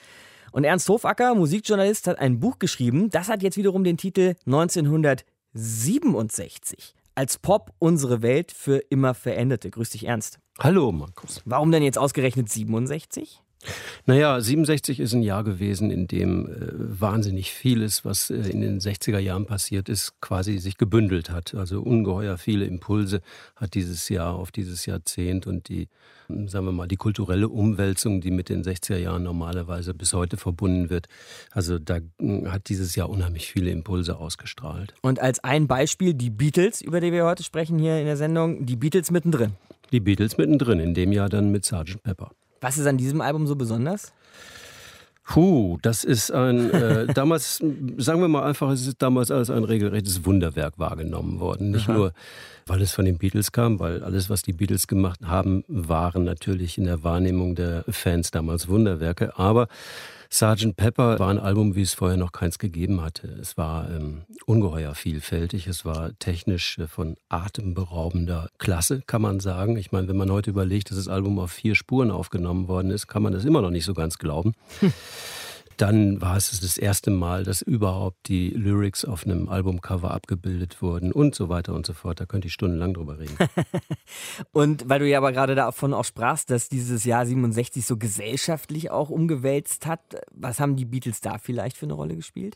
Speaker 3: Und Ernst Hofacker, Musikjournalist, hat ein Buch geschrieben, das hat jetzt wiederum den Titel 1967. Als Pop unsere Welt für immer veränderte. Grüß dich, Ernst.
Speaker 12: Hallo, Markus.
Speaker 3: Warum denn jetzt ausgerechnet 67?
Speaker 12: Naja, 67 ist ein Jahr gewesen, in dem äh, wahnsinnig vieles, was äh, in den 60er Jahren passiert ist, quasi sich gebündelt hat. Also ungeheuer viele Impulse hat dieses Jahr auf dieses Jahrzehnt und die, hm, sagen wir mal, die kulturelle Umwälzung, die mit den 60er Jahren normalerweise bis heute verbunden wird. Also da hm, hat dieses Jahr unheimlich viele Impulse ausgestrahlt.
Speaker 3: Und als ein Beispiel die Beatles, über die wir heute sprechen hier in der Sendung, die Beatles mittendrin.
Speaker 12: Die Beatles mittendrin, in dem Jahr dann mit Sgt. Pepper.
Speaker 3: Was ist an diesem Album so besonders?
Speaker 12: Puh, das ist ein, äh, damals, sagen wir mal einfach, es ist damals als ein regelrechtes Wunderwerk wahrgenommen worden. Nicht Aha. nur, weil es von den Beatles kam, weil alles, was die Beatles gemacht haben, waren natürlich in der Wahrnehmung der Fans damals Wunderwerke, aber Sgt. Pepper war ein Album, wie es vorher noch keins gegeben hatte. Es war ähm, ungeheuer vielfältig. Es war technisch äh, von atemberaubender Klasse, kann man sagen. Ich meine, wenn man heute überlegt, dass das Album auf vier Spuren aufgenommen worden ist, kann man das immer noch nicht so ganz glauben. Hm. Dann war es das erste Mal, dass überhaupt die Lyrics auf einem Albumcover abgebildet wurden und so weiter und so fort. Da könnte ich stundenlang drüber reden.
Speaker 3: und weil du ja aber gerade davon auch sprachst, dass dieses Jahr 67 so gesellschaftlich auch umgewälzt hat, was haben die Beatles da vielleicht für eine Rolle gespielt?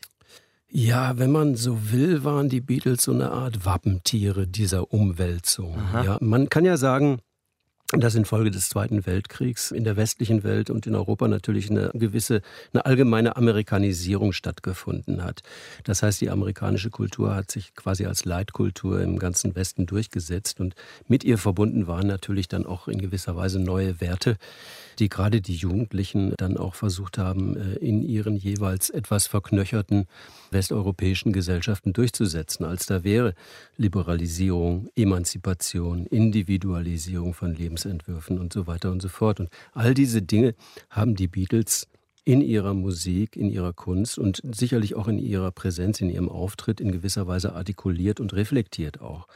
Speaker 12: Ja, wenn man so will, waren die Beatles so eine Art Wappentiere dieser Umwälzung. Ja, man kann ja sagen, dass infolge des Zweiten Weltkriegs in der westlichen Welt und in Europa natürlich eine gewisse, eine allgemeine Amerikanisierung stattgefunden hat. Das heißt, die amerikanische Kultur hat sich quasi als Leitkultur im ganzen Westen durchgesetzt und mit ihr verbunden waren natürlich dann auch in gewisser Weise neue Werte, die gerade die Jugendlichen dann auch versucht haben, äh, in ihren jeweils etwas verknöcherten westeuropäischen Gesellschaften durchzusetzen, als da wäre Liberalisierung, Emanzipation, Individualisierung von Lebensentwürfen und so weiter und so fort. Und all diese Dinge haben die Beatles in ihrer Musik, in ihrer Kunst und sicherlich auch in ihrer Präsenz, in ihrem Auftritt in gewisser Weise artikuliert und reflektiert auch.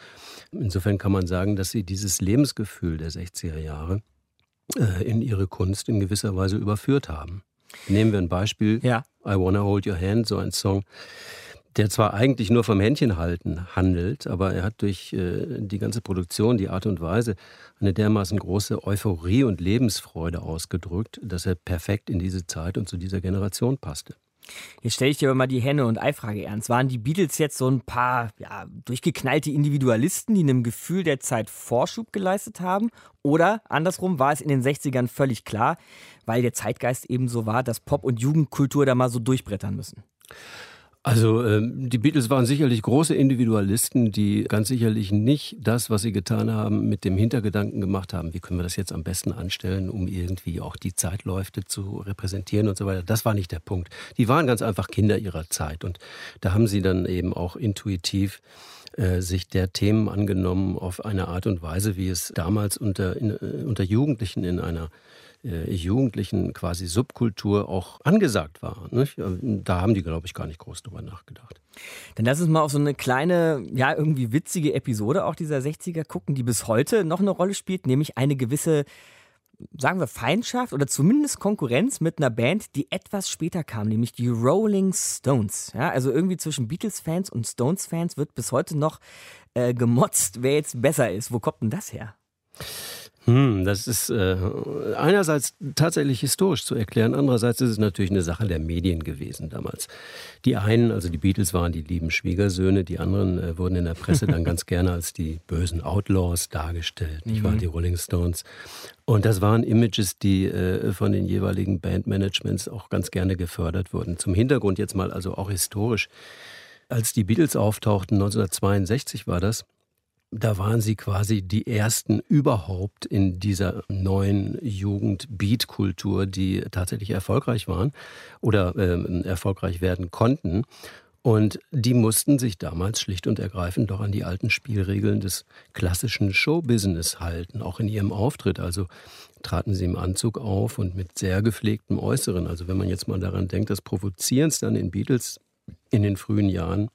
Speaker 12: Insofern kann man sagen, dass sie dieses Lebensgefühl der 60er Jahre äh, in ihre Kunst in gewisser Weise überführt haben. Nehmen wir ein Beispiel.
Speaker 3: Ja.
Speaker 12: I Wanna Hold Your Hand, so ein Song, der zwar eigentlich nur vom Händchenhalten handelt, aber er hat durch äh, die ganze Produktion, die Art und Weise, eine dermaßen große Euphorie und Lebensfreude ausgedrückt, dass er perfekt in diese Zeit und zu dieser Generation passte.
Speaker 3: Jetzt stelle ich dir aber mal die Henne- und Ei-Frage ernst. Waren die Beatles jetzt so ein paar ja, durchgeknallte Individualisten, die einem Gefühl der Zeit Vorschub geleistet haben? Oder andersrum war es in den 60ern völlig klar, weil der Zeitgeist eben so war, dass Pop- und Jugendkultur da mal so durchbrettern müssen?
Speaker 12: Also ähm, die Beatles waren sicherlich große Individualisten, die ganz sicherlich nicht das, was sie getan haben, mit dem Hintergedanken gemacht haben, wie können wir das jetzt am besten anstellen, um irgendwie auch die Zeitläufe zu repräsentieren und so weiter. Das war nicht der Punkt. Die waren ganz einfach Kinder ihrer Zeit und da haben sie dann eben auch intuitiv äh, sich der Themen angenommen auf eine Art und Weise, wie es damals unter, in, äh, unter Jugendlichen in einer jugendlichen quasi Subkultur auch angesagt war. Nicht? Da haben die, glaube ich, gar nicht groß drüber nachgedacht.
Speaker 3: Dann lass uns mal auf so eine kleine, ja, irgendwie witzige Episode auch dieser 60er gucken, die bis heute noch eine Rolle spielt, nämlich eine gewisse sagen wir, Feindschaft oder zumindest Konkurrenz mit einer Band, die etwas später kam, nämlich die Rolling Stones. Ja, also irgendwie zwischen Beatles-Fans und Stones-Fans wird bis heute noch äh, gemotzt, wer jetzt besser ist. Wo kommt denn das her?
Speaker 12: Hm, das ist äh, einerseits tatsächlich historisch zu erklären, andererseits ist es natürlich eine Sache der Medien gewesen damals. Die einen, also die Beatles waren die lieben Schwiegersöhne, die anderen äh, wurden in der Presse dann ganz gerne als die bösen Outlaws dargestellt, nicht wahr, mhm. die Rolling Stones. Und das waren Images, die äh, von den jeweiligen Bandmanagements auch ganz gerne gefördert wurden. Zum Hintergrund jetzt mal also auch historisch. Als die Beatles auftauchten, 1962 war das, da waren sie quasi die ersten überhaupt in dieser neuen Jugend-Beat-Kultur, die tatsächlich erfolgreich waren oder äh, erfolgreich werden konnten. Und die mussten sich damals schlicht und ergreifend doch an die alten Spielregeln des klassischen Showbusiness halten, auch in ihrem Auftritt. Also traten sie im Anzug auf und mit sehr gepflegtem Äußeren. Also wenn man jetzt mal daran denkt, das Provozierendste an den Beatles in den frühen Jahren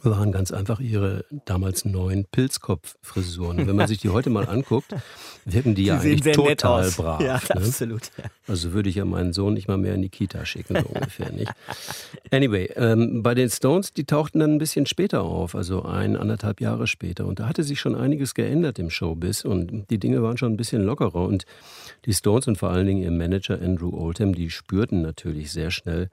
Speaker 12: waren ganz einfach ihre damals neuen Pilzkopffrisuren. Wenn man sich die heute mal anguckt, wirken die, die ja eigentlich total brav. Ja, ne? absolut. Ja. Also würde ich ja meinen Sohn nicht mal mehr in die Kita schicken, so ungefähr nicht. Anyway, ähm, bei den Stones, die tauchten dann ein bisschen später auf, also ein, anderthalb Jahre später. Und da hatte sich schon einiges geändert im Showbiz und die Dinge waren schon ein bisschen lockerer. Und die Stones und vor allen Dingen ihr Manager Andrew Oldham, die spürten natürlich sehr schnell,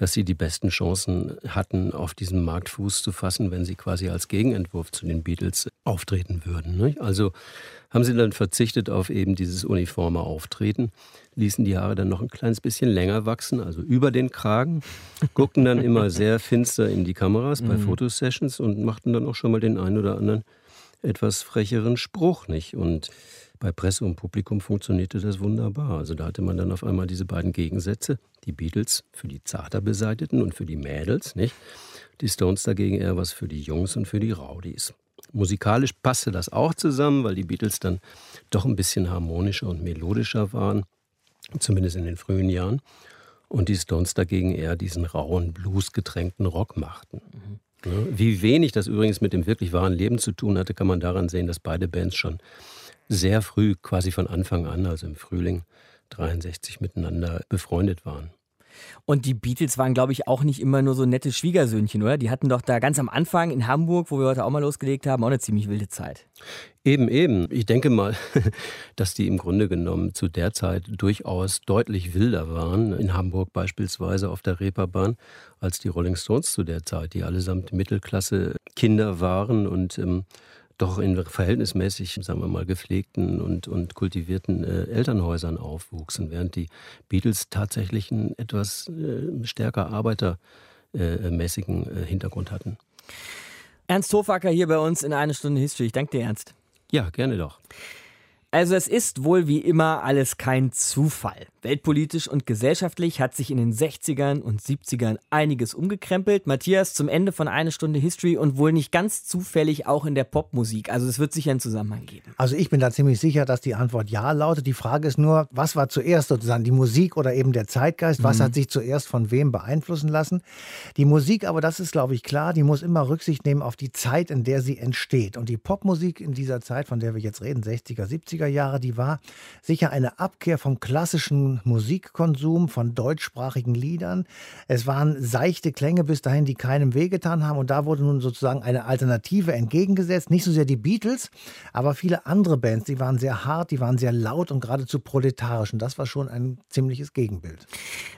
Speaker 12: dass sie die besten Chancen hatten, auf diesem Markt Fuß zu fassen, wenn sie quasi als Gegenentwurf zu den Beatles auftreten würden. Ne? Also haben sie dann verzichtet auf eben dieses uniforme Auftreten, ließen die Haare dann noch ein kleines bisschen länger wachsen, also über den Kragen, guckten dann immer sehr finster in die Kameras bei mhm. Fotosessions und machten dann auch schon mal den einen oder anderen etwas frecheren Spruch, nicht? Und bei Presse und Publikum funktionierte das wunderbar. Also da hatte man dann auf einmal diese beiden Gegensätze, die Beatles für die zarter beseiteten und für die Mädels, nicht? Die Stones dagegen eher was für die Jungs und für die Rowdies. Musikalisch passte das auch zusammen, weil die Beatles dann doch ein bisschen harmonischer und melodischer waren, zumindest in den frühen Jahren. Und die Stones dagegen eher diesen rauen, bluesgetränkten Rock machten. Mhm. Wie wenig das übrigens mit dem wirklich wahren Leben zu tun hatte, kann man daran sehen, dass beide Bands schon sehr früh, quasi von Anfang an, also im Frühling 63 miteinander befreundet waren.
Speaker 3: Und die Beatles waren, glaube ich, auch nicht immer nur so nette Schwiegersöhnchen, oder? Die hatten doch da ganz am Anfang in Hamburg, wo wir heute auch mal losgelegt haben, auch eine ziemlich wilde Zeit.
Speaker 12: Eben, eben. Ich denke mal, dass die im Grunde genommen zu der Zeit durchaus deutlich wilder waren. In Hamburg beispielsweise auf der Reeperbahn als die Rolling Stones zu der Zeit, die allesamt Mittelklasse Kinder waren und ähm, doch in verhältnismäßig, sagen wir mal, gepflegten und, und kultivierten äh, Elternhäusern aufwuchsen, während die Beatles tatsächlich einen etwas äh, stärker arbeitermäßigen äh, Hintergrund hatten.
Speaker 3: Ernst Hofacker hier bei uns in eine Stunde History. Ich danke dir, Ernst.
Speaker 12: Ja, gerne doch.
Speaker 3: Also es ist wohl wie immer alles kein Zufall. Weltpolitisch und gesellschaftlich hat sich in den 60ern und 70ern einiges umgekrempelt. Matthias zum Ende von eine Stunde History und wohl nicht ganz zufällig auch in der Popmusik. Also es wird sicher einen Zusammenhang geben.
Speaker 4: Also ich bin da ziemlich sicher, dass die Antwort ja lautet. Die Frage ist nur, was war zuerst sozusagen die Musik oder eben der Zeitgeist? Was mhm. hat sich zuerst von wem beeinflussen lassen? Die Musik, aber das ist glaube ich klar, die muss immer Rücksicht nehmen auf die Zeit, in der sie entsteht. Und die Popmusik in dieser Zeit, von der wir jetzt reden, 60er, 70er 70er Jahre, die war sicher eine Abkehr vom klassischen Musikkonsum, von deutschsprachigen Liedern. Es waren seichte Klänge bis dahin, die keinem wehgetan haben. Und da wurde nun sozusagen eine Alternative entgegengesetzt. Nicht so sehr die Beatles, aber viele andere Bands, die waren sehr hart, die waren sehr laut und geradezu proletarisch. Und das war schon ein ziemliches Gegenbild.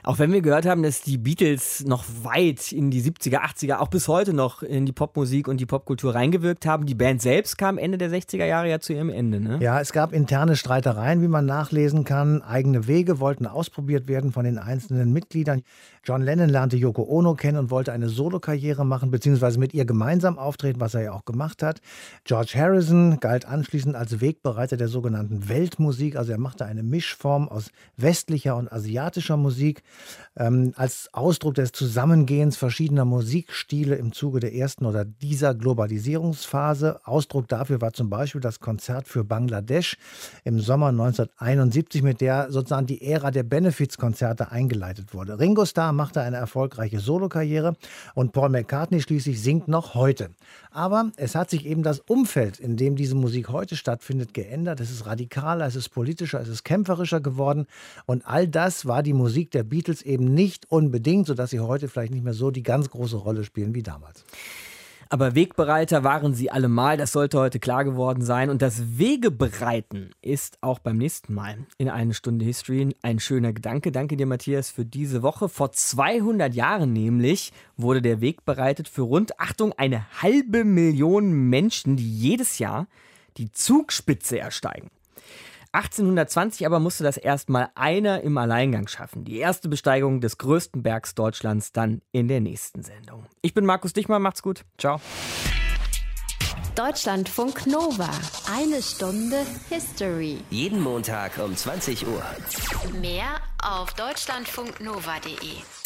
Speaker 3: Auch wenn wir gehört haben, dass die Beatles noch weit in die 70er, 80er, auch bis heute noch in die Popmusik und die Popkultur reingewirkt haben. Die Band selbst kam Ende der 60er Jahre ja zu ihrem Ende. Ne?
Speaker 4: Ja, es gab interne Streitereien, wie man nachlesen kann. Eigene Wege wollten ausprobiert werden von den einzelnen Mitgliedern. John Lennon lernte Yoko Ono kennen und wollte eine Solokarriere machen, beziehungsweise mit ihr gemeinsam auftreten, was er ja auch gemacht hat. George Harrison galt anschließend als Wegbereiter der sogenannten Weltmusik. Also er machte eine Mischform aus westlicher und asiatischer Musik ähm, als Ausdruck des Zusammengehens verschiedener Musikstile im Zuge der ersten oder dieser Globalisierungsphase. Ausdruck dafür war zum Beispiel das Konzert für Bangladesch im Sommer 1971, mit der sozusagen die Ära der Benefizkonzerte eingeleitet wurde. Ringo Starr machte eine erfolgreiche Solokarriere und Paul McCartney schließlich singt noch heute. Aber es hat sich eben das Umfeld, in dem diese Musik heute stattfindet, geändert. Es ist radikaler, es ist politischer, es ist kämpferischer geworden. Und all das war die Musik der Beatles eben nicht unbedingt, sodass sie heute vielleicht nicht mehr so die ganz große Rolle spielen wie damals.
Speaker 3: Aber Wegbereiter waren sie allemal, das sollte heute klar geworden sein. Und das Wegebereiten ist auch beim nächsten Mal in eine Stunde History ein schöner Gedanke. Danke dir, Matthias, für diese Woche. Vor 200 Jahren nämlich wurde der Weg bereitet für rund, Achtung, eine halbe Million Menschen, die jedes Jahr die Zugspitze ersteigen. 1820 aber musste das erstmal einer im Alleingang schaffen. Die erste Besteigung des größten Bergs Deutschlands dann in der nächsten Sendung. Ich bin Markus Dichmann, macht's gut. Ciao.
Speaker 1: Deutschlandfunk Nova. Eine Stunde History.
Speaker 2: Jeden Montag um 20 Uhr.
Speaker 1: Mehr auf deutschlandfunknova.de.